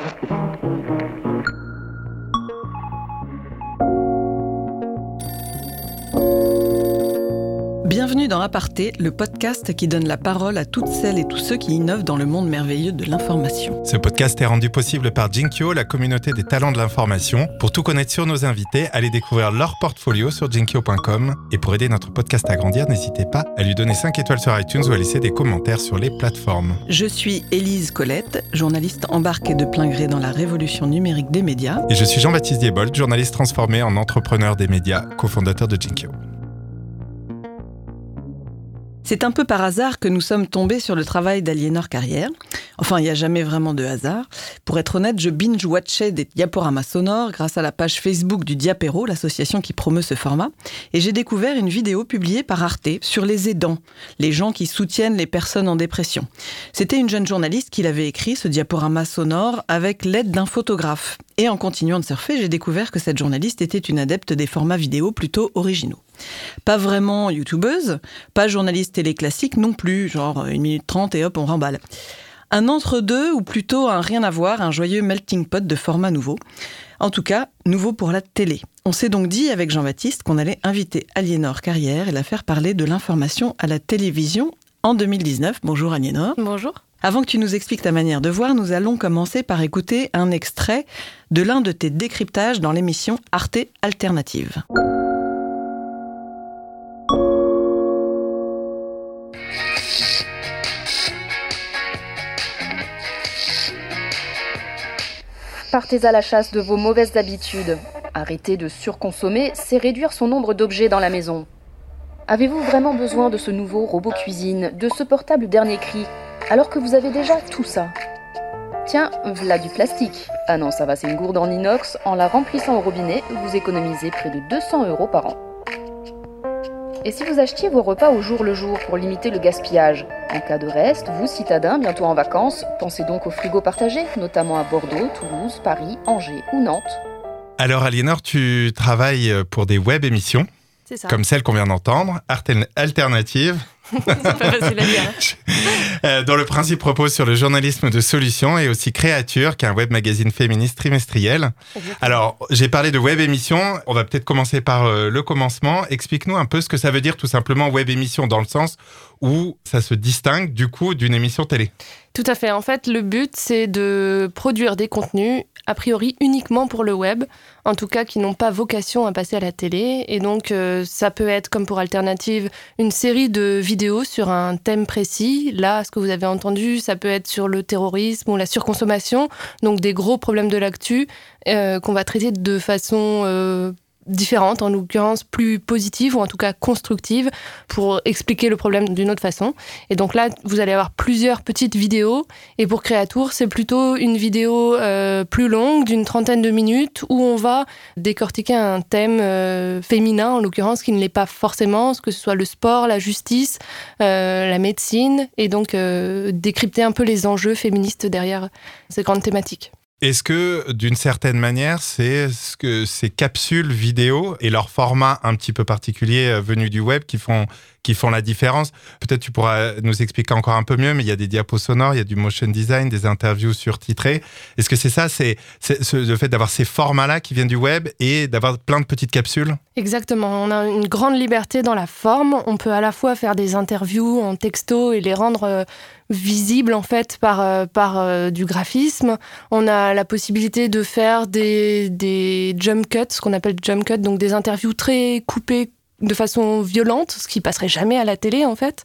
Thank you. Bienvenue dans Aparté, le podcast qui donne la parole à toutes celles et tous ceux qui innovent dans le monde merveilleux de l'information. Ce podcast est rendu possible par Jinkyo, la communauté des talents de l'information. Pour tout connaître sur nos invités, allez découvrir leur portfolio sur jinkyo.com. Et pour aider notre podcast à grandir, n'hésitez pas à lui donner 5 étoiles sur iTunes ou à laisser des commentaires sur les plateformes. Je suis Élise Colette, journaliste embarquée de plein gré dans la révolution numérique des médias. Et je suis Jean-Baptiste Diebold, journaliste transformé en entrepreneur des médias, cofondateur de Jinkyo. C'est un peu par hasard que nous sommes tombés sur le travail d'Aliénor Carrière. Enfin, il n'y a jamais vraiment de hasard. Pour être honnête, je binge-watchais des diaporamas sonores grâce à la page Facebook du Diapéro, l'association qui promeut ce format. Et j'ai découvert une vidéo publiée par Arte sur les aidants, les gens qui soutiennent les personnes en dépression. C'était une jeune journaliste qui l'avait écrit, ce diaporama sonore, avec l'aide d'un photographe. Et en continuant de surfer, j'ai découvert que cette journaliste était une adepte des formats vidéo plutôt originaux. Pas vraiment youtubeuse, pas journaliste télé classique non plus, genre 1 minute 30 et hop, on remballe. Un entre-deux, ou plutôt un rien à voir, un joyeux melting pot de format nouveau. En tout cas, nouveau pour la télé. On s'est donc dit avec Jean-Baptiste qu'on allait inviter Aliénor Carrière et la faire parler de l'information à la télévision en 2019. Bonjour Aliénor. Bonjour. Avant que tu nous expliques ta manière de voir, nous allons commencer par écouter un extrait de l'un de tes décryptages dans l'émission Arte Alternative. Partez à la chasse de vos mauvaises habitudes. Arrêter de surconsommer, c'est réduire son nombre d'objets dans la maison. Avez-vous vraiment besoin de ce nouveau robot cuisine, de ce portable dernier cri, alors que vous avez déjà tout ça? Tiens, voilà du plastique. Ah non, ça va, c'est une gourde en inox. En la remplissant au robinet, vous économisez près de 200 euros par an. Et si vous achetiez vos repas au jour le jour pour limiter le gaspillage En cas de reste, vous, citadins, bientôt en vacances, pensez donc au frigo partagé, notamment à Bordeaux, Toulouse, Paris, Angers ou Nantes. Alors Aliénor, tu travailles pour des web émissions, comme celle qu'on vient d'entendre, Alternative. Pas facile à dire. Euh, dont le principe repose sur le journalisme de solution et aussi Créature, qui est un web magazine féministe trimestriel. Alors, j'ai parlé de web émission. On va peut-être commencer par euh, le commencement. Explique-nous un peu ce que ça veut dire tout simplement web émission dans le sens où ça se distingue du coup d'une émission télé. Tout à fait. En fait, le but, c'est de produire des contenus, a priori uniquement pour le web, en tout cas qui n'ont pas vocation à passer à la télé. Et donc, euh, ça peut être, comme pour Alternative, une série de vidéos sur un thème précis. Là, ce que vous avez entendu, ça peut être sur le terrorisme ou la surconsommation, donc des gros problèmes de l'actu euh, qu'on va traiter de façon... euh, différente, en l'occurrence plus positive ou en tout cas constructive pour expliquer le problème d'une autre façon. Et donc là, vous allez avoir plusieurs petites vidéos. Et pour Créatour, c'est plutôt une vidéo euh, plus longue, d'une trentaine de minutes, où on va décortiquer un thème euh, féminin, en l'occurrence, qui ne l'est pas forcément, que ce soit le sport, la justice, euh, la médecine, et donc euh, décrypter un peu les enjeux féministes derrière ces grandes thématiques. Est-ce que, d'une certaine manière, c'est ce que ces capsules vidéo et leur format un petit peu particulier euh, venu du web qui font, qui font la différence Peut-être tu pourras nous expliquer encore un peu mieux, mais il y a des diapos sonores, il y a du motion design, des interviews surtitrées. Est-ce que c'est ça, c'est c'est ce- le fait d'avoir ces formats-là qui viennent du web et d'avoir plein de petites capsules? Exactement, on a une grande liberté dans la forme. On peut à la fois faire des interviews en texto et les rendre euh, visibles en fait par, euh, par euh, du graphisme. On a la possibilité de faire des, des jump cuts, ce qu'on appelle jump cuts, donc des interviews très coupées de façon violente, ce qui passerait jamais à la télé en fait.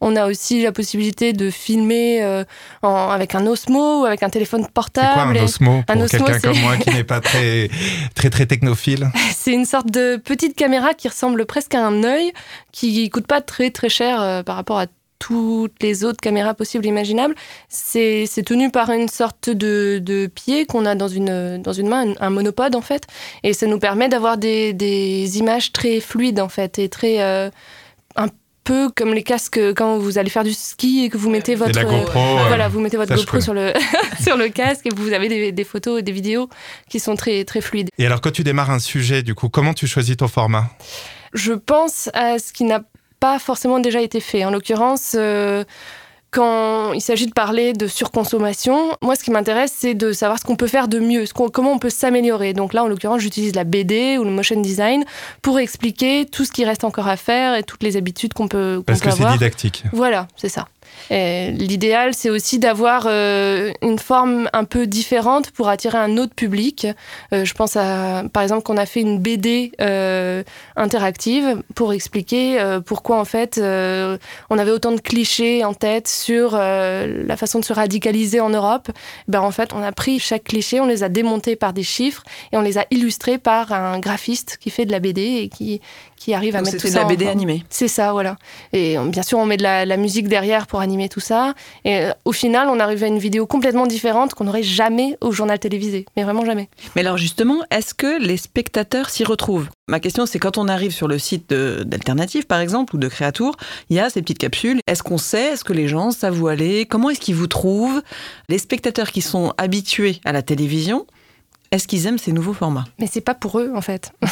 On a aussi la possibilité de filmer euh, en- avec un Osmo ou avec un téléphone C'est quoi portable. un Osmo pour quelqu'un comme moi qui n'est pas très, très, très technophile? C'est une sorte de petite caméra qui ressemble presque à un œil, qui coûte pas très très cher euh, par rapport à toutes les autres caméras possibles et imaginables. C'est tenu par une sorte de, de pied qu'on a dans une, dans une main, un, un monopode en fait, et ça nous permet d'avoir des, des images très fluides en fait, et très... euh, un peu comme les casques quand vous allez faire du ski et que vous mettez votre... GoPro, euh, voilà, vous mettez votre GoPro sur le, sur le casque et vous avez des, des photos et des vidéos qui sont très, très fluides. Et alors, quand tu démarres un sujet, du coup, comment tu choisis ton format? Je pense à ce qui n'a pas forcément déjà été fait. En l'occurrence, euh, quand il s'agit de parler de surconsommation, moi, ce qui m'intéresse, c'est de savoir ce qu'on peut faire de mieux, ce comment on peut s'améliorer. Donc là, en l'occurrence, j'utilise la BD ou le motion design pour expliquer tout ce qui reste encore à faire et toutes les habitudes qu'on peut, qu Parce peut que c'est didactique. Voilà, c'est ça. Et L'idéal, c'est aussi d'avoir euh, une forme un peu différente pour attirer un autre public. Euh, je pense à, par exemple, qu'on a fait une BD euh, interactive pour expliquer euh, pourquoi, en fait, euh, on avait autant de clichés en tête sur euh, la façon de se radicaliser en Europe. Ben, en fait, on a pris chaque cliché, on les a démontés par des chiffres et on les a illustrés par un graphiste qui fait de la BD et qui, qui arrive à mettre c'est tout de ça la BD en- animée. c'est ça, voilà. Et euh, bien sûr, on met de la, la musique derrière pour animer tout ça. Et euh, au final, on arrive à une vidéo complètement différente qu'on n'aurait jamais au journal télévisé. Mais vraiment jamais. Mais alors justement, est-ce que les spectateurs s'y retrouvent? Ma question, c'est quand on arrive sur le site de- d'Alternative, par exemple, ou de Créatour, il y a ces petites capsules. Est-ce qu'on sait? Est-ce que les gens savent où aller? Comment est-ce qu'ils vous trouvent? Les spectateurs qui sont habitués à la télévision, est-ce qu'ils aiment ces nouveaux formats? Mais c'est pas pour eux, en fait.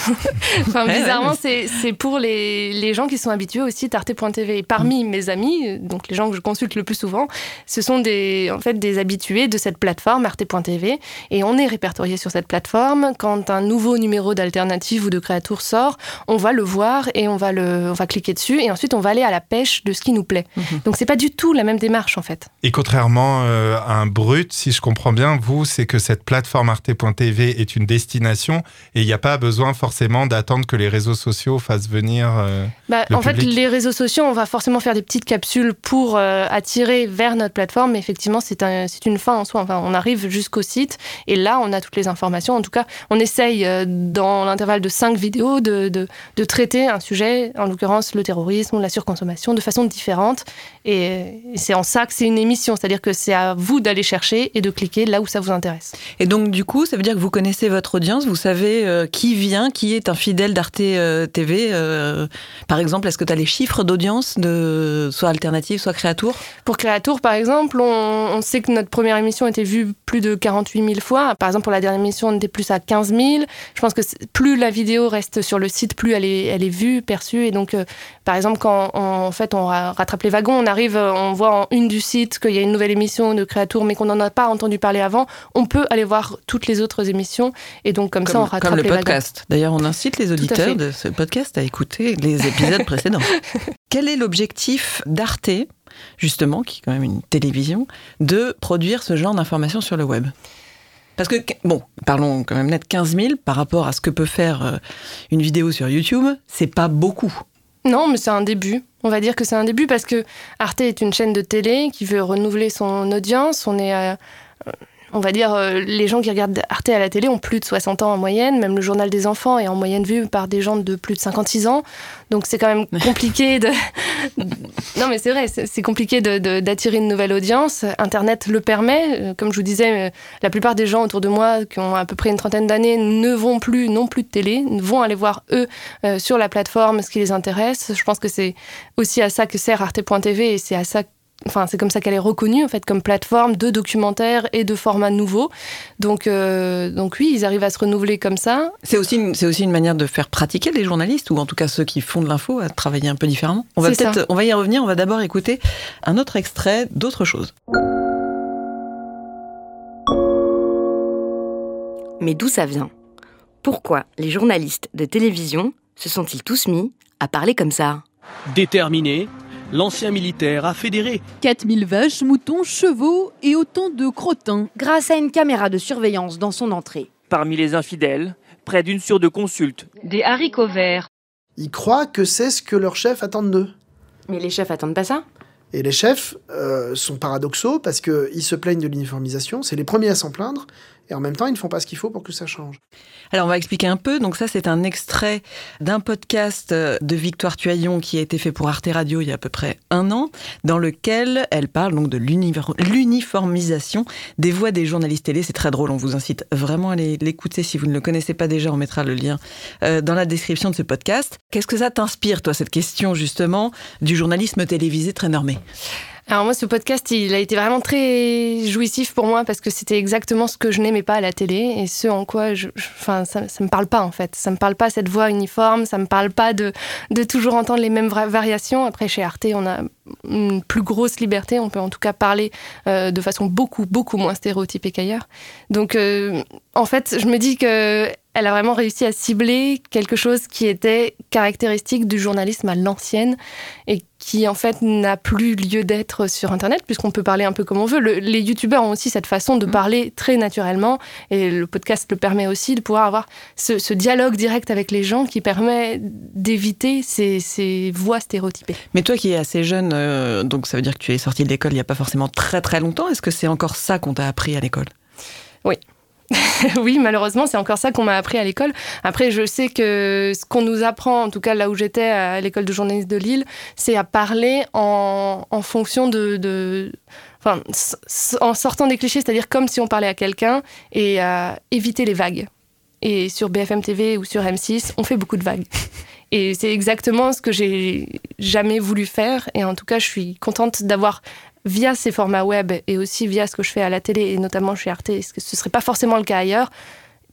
enfin, bizarrement, ouais, c'est c'est pour les, les gens qui sont habitués au site arte.tv. Et parmi mes amis, donc les gens que je consulte le plus souvent, ce sont des, en fait, des habitués de cette plateforme arte.tv. Et on est répertorié sur cette plateforme. Quand un nouveau numéro d'alternative ou de créatour sort, on va le voir et on va, le, on va cliquer dessus. Et ensuite, on va aller à la pêche de ce qui nous plaît. Mhm. Donc, c'est pas du tout la même démarche, en fait. Et contrairement euh, à un brut, si je comprends bien, vous, c'est que cette plateforme arte.tv est une destination et il n'y a pas besoin forcément d'attendre que les réseaux sociaux fassent venir. euh, Bah, Le en fait, les réseaux sociaux, on va forcément faire des petites capsules pour euh, attirer vers notre plateforme. Mais effectivement, c'est un, c'est une fin en soi. Enfin, on arrive jusqu'au site et là, on a toutes les informations. En tout cas, on essaye, euh, dans l'intervalle de cinq vidéos, de, de, de traiter un sujet, en l'occurrence le terrorisme ou la surconsommation, de façon différente. Et, et c'est en ça que c'est une émission. C'est-à-dire que c'est à vous d'aller chercher et de cliquer là où ça vous intéresse. Et donc, du coup, ça veut dire que vous connaissez votre audience, vous savez euh, qui vient, qui est un fidèle d'Arte euh, TV. euh, par exemple, est-ce que tu as les chiffres d'audience de soit Alternative, soit Créatour? Pour Créatour, par exemple, on, sait que notre première émission était vue plus de 48 000 fois. Par exemple, pour la dernière émission, on était plus à 15 000. Je pense que plus la vidéo reste sur le site, plus elle est, vue, perçue. Et donc, par exemple, quand on, en fait, on ra- rattrape les wagons, on arrive, on voit en une du site qu'il y a une nouvelle émission de Créatour, mais qu'on n'en a pas entendu parler avant, on peut aller voir toutes les autres émissions. Et donc, comme, ça, on rattrape comme le les podcast. D'ailleurs, on incite les auditeurs de ce podcast à écouter les épisodes précédents. Quel est l'objectif d'Arte, justement, qui est quand même une télévision, de produire ce genre d'informations sur le web? Parce que, bon, parlons quand même net, 15 000 par rapport à ce que peut faire euh, une vidéo sur YouTube, c'est pas beaucoup. Non, mais c'est un début. On va dire que c'est un début parce que Arte est une chaîne de télé qui veut renouveler son audience. On est, euh, on va dire, euh, les gens qui regardent Arte à la télé ont plus de 60 ans en moyenne. Même le journal des enfants est en moyenne vu par des gens de plus de 56 ans. Donc c'est quand même compliqué de. non, mais c'est vrai, c'est compliqué d'attirer une nouvelle audience. Internet le permet. Euh, Comme je vous disais, euh, la plupart des gens autour de moi qui ont à peu près une trentaine d'années ne vont plus, non plus de télé, vont aller voir eux euh, sur la plateforme ce qui les intéresse. Je pense que c'est aussi à ça que sert Arte.tv et c'est à ça Enfin, c'est comme ça qu'elle est reconnue en fait comme plateforme de documentaires et de formats nouveaux. Donc, euh, donc oui, ils arrivent à se renouveler comme ça. C'est aussi, une- c'est aussi une manière de faire pratiquer les journalistes, ou en tout cas ceux qui font de l'info, à travailler un peu différemment. On va peut-être, on va y revenir. On va d'abord écouter un autre extrait d'autre chose. Mais d'où ça vient? Pourquoi les journalistes de télévision se sont-ils tous mis à parler comme ça? Déterminé, l'ancien militaire a fédéré 4000 vaches, moutons, chevaux et autant de crottins. grâce à une caméra de surveillance dans son entrée. Parmi les infidèles, près d'une sur deux consultent. Des haricots verts, Ils croient que c'est ce que leurs chefs attendent d'eux. Mais les chefs attendent pas ça? Et les chefs euh, sont paradoxaux parce qu'ils se plaignent de l'uniformisation, c'est les premiers à s'en plaindre, et en même temps, ils ne font pas ce qu'il faut pour que ça change. Alors, on va expliquer un peu. Donc, ça, c'est un extrait d'un podcast de Victoire Tuaillon qui a été fait pour Arte Radio il y a à peu près un an, dans lequel elle parle donc de l'uniformisation des voix des journalistes télé. C'est très drôle. On vous incite vraiment à l'écouter. Si vous ne le connaissez pas déjà, on mettra le lien euh, dans la description de ce podcast. Qu'est-ce que ça t'inspire, toi, cette question, justement, du journalisme télévisé très normé? Alors moi, ce podcast, il a été vraiment très jouissif pour moi parce que c'était exactement ce que je n'aimais pas à la télé et ce en quoi, je, enfin, ça, me parle pas en fait. Ça me parle pas cette voix uniforme, ça me parle pas de, de toujours entendre les mêmes variations. Après, chez Arte, on a une plus grosse liberté. On peut en tout cas parler euh, de façon beaucoup, beaucoup moins stéréotypée qu'ailleurs. Donc, euh, en fait, je me dis que elle a vraiment réussi à cibler quelque chose qui était caractéristique du journalisme à l'ancienne et qui en fait n'a plus lieu d'être sur Internet puisqu'on peut parler un peu comme on veut. les youtubeurs ont aussi cette façon de mm. parler très naturellement et le podcast le permet aussi de pouvoir avoir ce, dialogue direct avec les gens qui permet d'éviter ces, voix stéréotypées. Mais toi qui es assez jeune, euh, donc ça veut dire que tu es sorti de l'école il n'y a pas forcément très très longtemps, est-ce que c'est encore ça qu'on t'a appris à l'école? Oui. oui, malheureusement, c'est encore ça qu'on m'a appris à l'école. Après, je sais que ce qu'on nous apprend, en tout cas là où j'étais à l'école de journalisme de Lille, c'est à parler en, fonction de, en sortant des clichés, c'est-à-dire comme si on parlait à quelqu'un et à éviter les vagues. Et sur BFM TV ou sur M6, on fait beaucoup de vagues. Et c'est exactement ce que j'ai jamais voulu faire. Et en tout cas, je suis contente d'avoir via ces formats web et aussi via ce que je fais à la télé et notamment chez Arte, ce ce serait pas forcément le cas ailleurs,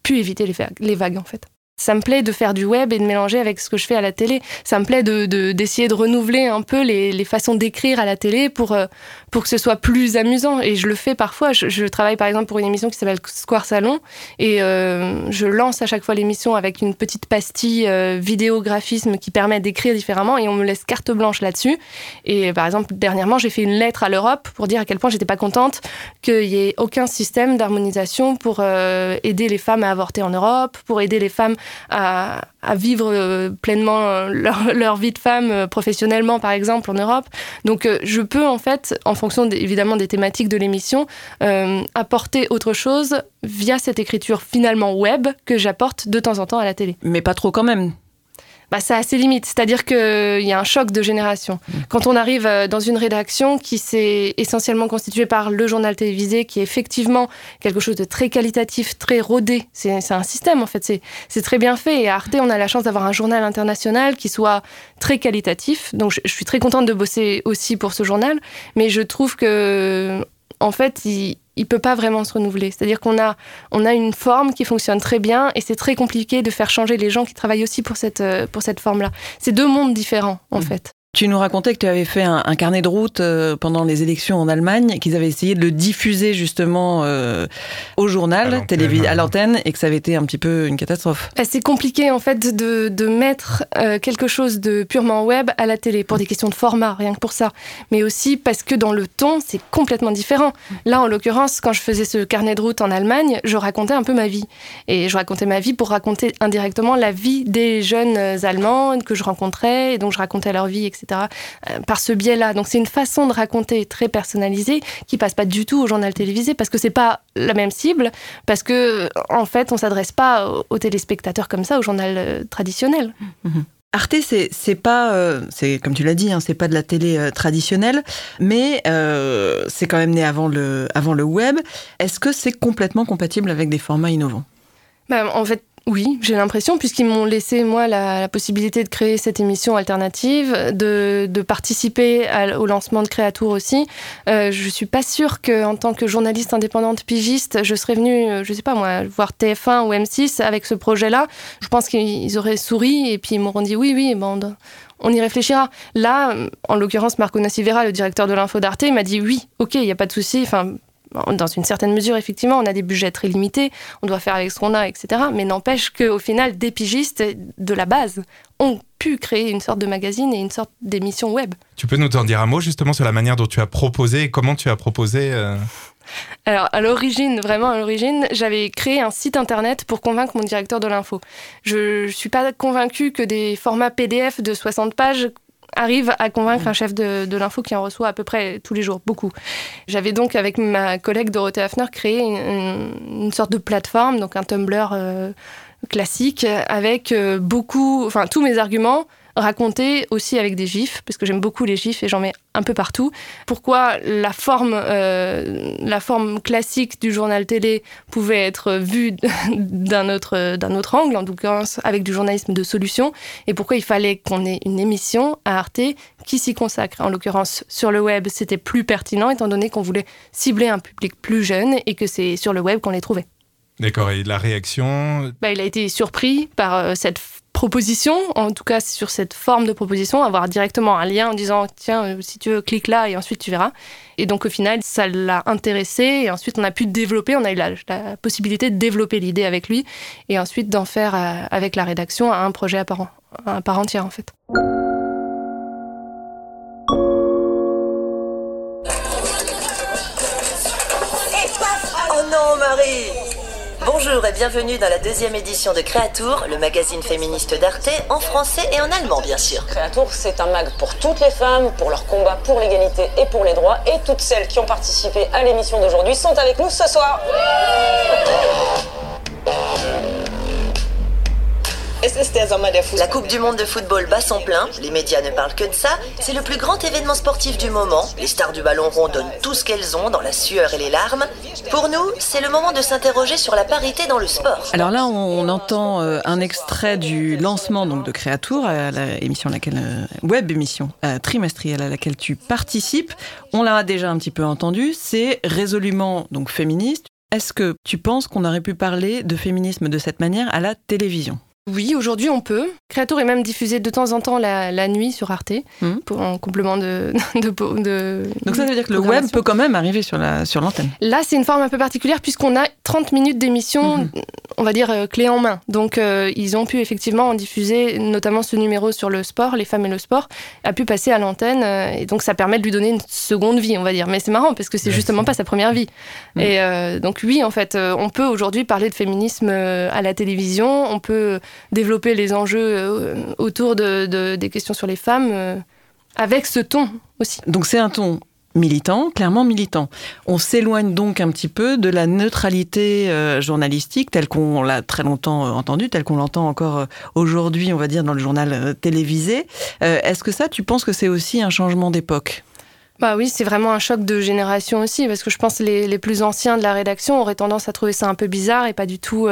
pu éviter les vagues en fait. Ça me plaît de faire du web et de mélanger avec ce que je fais à la télé. Ça me plaît de, d'essayer de, renouveler un peu les, les façons d'écrire à la télé pour, euh, pour que ce soit plus amusant. Et je le fais parfois. Je, je travaille par exemple pour une émission qui s'appelle Square Salon et euh, je lance à chaque fois l'émission avec une petite pastille euh, vidéographisme qui permet d'écrire différemment et on me laisse carte blanche là-dessus. Et par exemple, dernièrement, j'ai fait une lettre à l'Europe pour dire à quel point j'étais pas contente qu'il y ait aucun système d'harmonisation pour aider les femmes à avorter en Europe, pour aider les femmes à, vivre euh, pleinement euh, leur, vie de femme euh, professionnellement, par exemple, en Europe. Donc, je peux, en fait, en fonction évidemment des thématiques de l'émission, apporter autre chose via cette écriture finalement web que j'apporte de temps en temps à la télé. Mais pas trop quand même bah, ça a ses limites. C'est-à-dire qu'il y a un choc de génération. Mmh. Quand on arrive euh, dans une rédaction qui s'est essentiellement constituée par le journal télévisé, qui est effectivement quelque chose de très qualitatif, très rodé, c'est un système en fait, c'est très bien fait. Et à Arte, on a la chance d'avoir un journal international qui soit très qualitatif. Donc je, je suis très contente de bosser aussi pour ce journal, mais je trouve que en fait, il, il peut pas vraiment se renouveler. C'est-à-dire qu'on a, on a une forme qui fonctionne très bien et c'est très compliqué de faire changer les gens qui travaillent aussi pour cette, euh, pour cette forme-là. C'est deux mondes différents, en mmh. fait. Tu nous racontais que tu avais fait un, carnet de route euh, pendant les élections en Allemagne, qu'ils avaient essayé de le diffuser justement euh, au journal, à l'antenne, et que ça avait été un petit peu une catastrophe. Bah, c'est compliqué en fait de, de mettre euh, quelque chose de purement web à la télé pour des questions de format, rien que pour ça. Mais aussi parce que dans le ton, c'est complètement différent. Là, en l'occurrence, quand je faisais ce carnet de route en Allemagne, je racontais un peu ma vie. Et je racontais ma vie pour raconter indirectement la vie des jeunes Allemands que je rencontrais, et donc je racontais leur vie, etc. Euh, par ce biais-là. Donc c'est une façon de raconter très personnalisée qui passe pas du tout au journal télévisé parce que c'est pas la même cible, parce que en fait on s'adresse pas aux téléspectateurs comme ça au journal euh, traditionnel. Mhm. Arte, c'est pas, euh, c'est comme tu l'as dit, hein, c'est pas de la télé traditionnelle, mais c'est quand même né avant le, avant le web. Est-ce que c'est complètement compatible avec des formats innovants? Ben, En fait, oui, j'ai l'impression, puisqu'ils m'ont laissé, moi, la, possibilité de créer cette émission alternative, de, participer au lancement de Créatour aussi. Euh, je suis pas sûre qu'en tant que journaliste indépendante pigiste, je serais venue, euh, je sais pas moi, voir TF1 ou M6 avec ce projet-là. Je pense qu'ils auraient souri et puis ils m'auront dit oui, oui, bon, on y réfléchira. Là, en l'occurrence, Marco Nassivera, le directeur de l'info d'Arte, m'a dit oui, ok, il n'y a pas de souci. Enfin, dans une certaine mesure, effectivement, on a des budgets très limités, on doit faire avec ce qu'on a, etc. Mais n'empêche qu'au final, des pigistes de la base ont pu créer une sorte de magazine et une sorte d'émission web. Tu peux nous en dire un mot justement sur la manière dont tu as proposé et comment tu as proposé euh Alors, à l'origine, vraiment à l'origine, j'avais créé un site internet pour convaincre mon directeur de l'info. Je ne suis pas convaincue que des formats PDF de 60 pages arrive à convaincre un chef de, l'info qui en reçoit à peu près tous les jours, beaucoup. J'avais donc, avec ma collègue Dorothée Hafner, créé une, sorte de plateforme, donc un Tumblr euh, classique, avec euh, beaucoup, enfin tous mes arguments raconter aussi avec des gifs, parce que j'aime beaucoup les gifs et j'en mets un peu partout. Pourquoi la forme, euh, la forme classique du journal télé pouvait être vue d'un autre, d'un autre angle, en tout cas avec du journalisme de solution, et pourquoi il fallait qu'on ait une émission à Arte qui s'y consacre. En l'occurrence, sur le web, c'était plus pertinent, étant donné qu'on voulait cibler un public plus jeune et que c'est sur le web qu'on les trouvait. D'accord, et la réaction bah, Il a été surpris par euh, cette proposition, en tout cas sur cette forme de proposition, avoir directement un lien en disant tiens, euh, si tu veux, clique là et ensuite tu verras. Et donc au final, ça l'a intéressé et ensuite on a pu développer, on a eu la, possibilité de développer l'idée avec lui et ensuite d'en faire euh, avec la rédaction un projet à part, à part entière en fait. Oh non, Marie Bonjour et bienvenue dans la deuxième édition de Créatour, le magazine féministe d'Arte, en français et en allemand bien sûr. Créatour, c'est un mag pour toutes les femmes, pour leur combat pour l'égalité et pour les droits, et toutes celles qui ont participé à l'émission d'aujourd'hui sont avec nous ce soir. La Coupe du Monde de football bat son plein, les médias ne parlent que de ça, c'est le plus grand événement sportif du moment, les stars du ballon rond donnent tout ce qu'elles ont dans la sueur et les larmes. Pour nous, c'est le moment de s'interroger sur la parité dans le sport. Alors là, on entend euh, un extrait du lancement donc de Créatour, à la émission laquelle, euh, web émission euh, trimestrielle à laquelle tu participes. On l'a déjà un petit peu entendu, c'est résolument donc féministe. Est-ce que tu penses qu'on aurait pu parler de féminisme de cette manière à la télévision? Oui, aujourd'hui on peut. Créator est même diffusé de temps en temps la, nuit sur Arte, hmm. pour, en complément de, de, Donc ça veut dire que le web peut quand même arriver sur l'antenne sur Là, c'est une forme un peu particulière puisqu'on a 30 minutes d'émission, hmm. on va dire, euh, clé en main. Donc euh, ils ont pu effectivement en diffuser, notamment ce numéro sur le sport, les femmes et le sport, a pu passer à l'antenne. Euh, et donc ça permet de lui donner une seconde vie, on va dire. Mais c'est marrant parce que c'est justement pas sa première vie. Hmm. Et donc oui, en fait, on peut aujourd'hui parler de féminisme à la télévision, on peut développer les enjeux euh, autour de, des questions sur les femmes euh, avec ce ton aussi. Donc c'est un ton militant, clairement militant. On s'éloigne donc un petit peu de la neutralité euh, journalistique telle qu'on l'a très longtemps entendue, telle qu'on l'entend encore aujourd'hui, on va dire, dans le journal télévisé. Est-ce que ça, tu penses que c'est aussi un changement d'époque? Bah oui, c'est vraiment un choc de génération aussi, parce que je pense que les, les, plus anciens de la rédaction auraient tendance à trouver ça un peu bizarre et pas du tout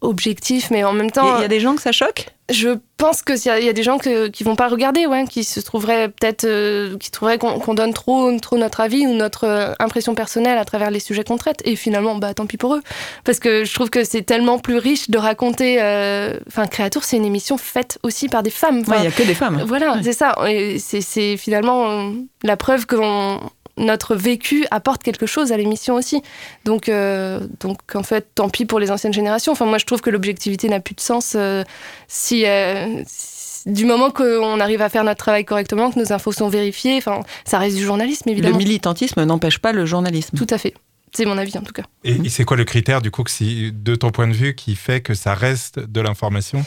objectif, mais en même temps. Il y, a des gens que ça choque? Je pense qu'il y, y, a des gens que, qui vont pas regarder, ouais, qui se trouveraient peut-être, euh, qui trouveraient qu'on donne trop, trop notre avis ou notre euh, impression personnelle à travers les sujets qu'on traite. Et finalement, bah tant pis pour eux, parce que je trouve que c'est tellement plus riche de raconter. Euh, enfin, Créature, c'est une émission faite aussi par des femmes. Il n'y a que des femmes. Voilà, c'est ça. C'est finalement la preuve qu'on notre vécu apporte quelque chose à l'émission aussi. Donc, euh, donc, en fait, tant pis pour les anciennes générations. Enfin, moi, je trouve que l'objectivité n'a plus de sens euh, si, euh, si, du moment qu'on arrive à faire notre travail correctement, que nos infos sont vérifiées. Enfin, ça reste du journalisme, évidemment. Le militantisme n'empêche pas le journalisme. Tout à fait. C'est mon avis, en tout cas. Et, c'est quoi le critère, du coup, que si, de ton point de vue, qui fait que ça reste de l'information?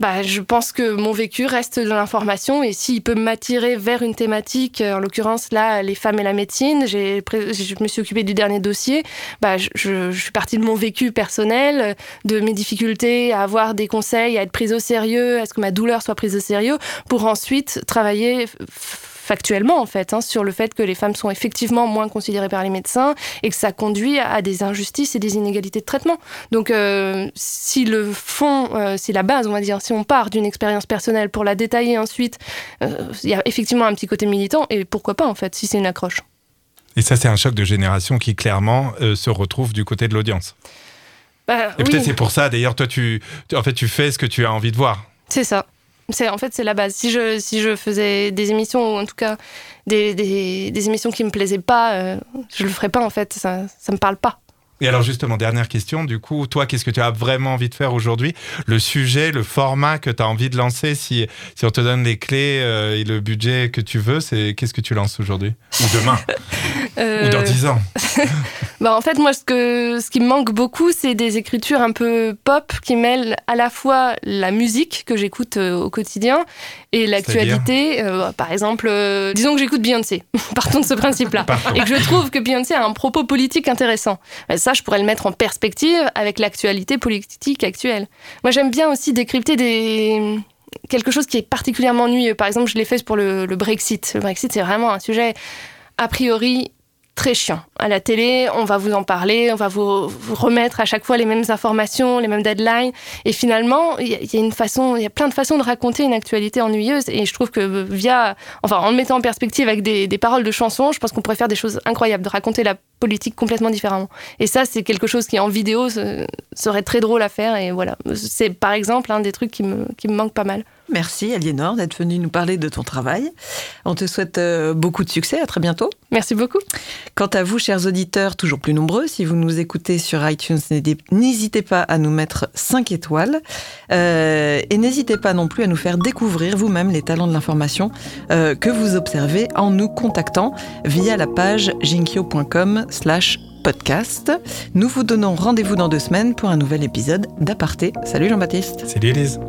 Bah, je pense que mon vécu reste de l'information et s'il peut m'attirer vers une thématique, en l'occurrence là, les femmes et la médecine, je me suis occupée du dernier dossier, bah, je, je, suis partie de mon vécu personnel, de mes difficultés à avoir des conseils, à être prise au sérieux, à ce que ma douleur soit prise au sérieux, pour ensuite travailler factuellement en fait, hein, sur le fait que les femmes sont effectivement moins considérées par les médecins et que ça conduit à des injustices et des inégalités de traitement. Donc euh, si le fond, euh, si la base, on va dire, si on part d'une expérience personnelle pour la détailler ensuite, euh, il y a effectivement un petit côté militant et pourquoi pas en fait, si c'est une accroche. Et ça, c'est un choc de génération qui clairement se retrouve du côté de l'audience. Bah, et peut-être c'est pour ça, d'ailleurs, toi, tu, en fait, tu fais ce que tu as envie de voir. C'est ça. C'est en fait c'est la base. Si je si je faisais des émissions ou en tout cas des, des, émissions qui me plaisaient pas, euh, je le ferais pas en fait. Ça ça me parle pas. Et alors justement, dernière question, du coup, toi, qu'est-ce que tu as vraiment envie de faire aujourd'hui? Le sujet, le format que tu as envie de lancer, si, si on te donne les clés euh, et le budget que tu veux, c'est qu'est-ce que tu lances aujourd'hui? Ou demain? Ou dans 10 ans? Bah, En fait, moi, ce, que, ce qui me manque beaucoup, c'est des écritures un peu pop qui mêlent à la fois la musique que j'écoute euh, au quotidien et l'actualité. Euh, par exemple, disons que j'écoute Beyoncé, partons de ce principe-là, et que je trouve que Beyoncé a un propos politique intéressant ça, je pourrais le mettre en perspective avec l'actualité politique actuelle. Moi, j'aime bien aussi décrypter des, quelque chose qui est particulièrement ennuyeux. Par exemple, je l'ai fait pour le, le Brexit. Le Brexit, c'est vraiment un sujet a priori très chiant. À la télé, on va vous en parler, on va vous, remettre à chaque fois les mêmes informations, les mêmes deadlines. Et finalement, il y, a une façon, il y a plein de façons de raconter une actualité ennuyeuse. Et je trouve que via, enfin, en le mettant en perspective avec des, des paroles de chansons, je pense qu'on pourrait faire des choses incroyables, de raconter la politique complètement différemment. Et ça, c'est quelque chose qui en vidéo serait très drôle à faire. Et voilà, c'est par exemple un des trucs qui me, qui me manque pas mal. Merci Aliénor d'être venue nous parler de ton travail. On te souhaite euh, beaucoup de succès, à très bientôt. Merci beaucoup. Quant à vous, chers auditeurs, toujours plus nombreux, si vous nous écoutez sur iTunes, n'hésitez pas à nous mettre 5 étoiles euh, et n'hésitez pas non plus à nous faire découvrir vous-même les talents de l'information euh, que vous observez en nous contactant via la page jinkyo.com slash podcast. Nous vous donnons rendez-vous dans deux semaines pour un nouvel épisode d'Aparté. Salut Jean-Baptiste. Salut Elise.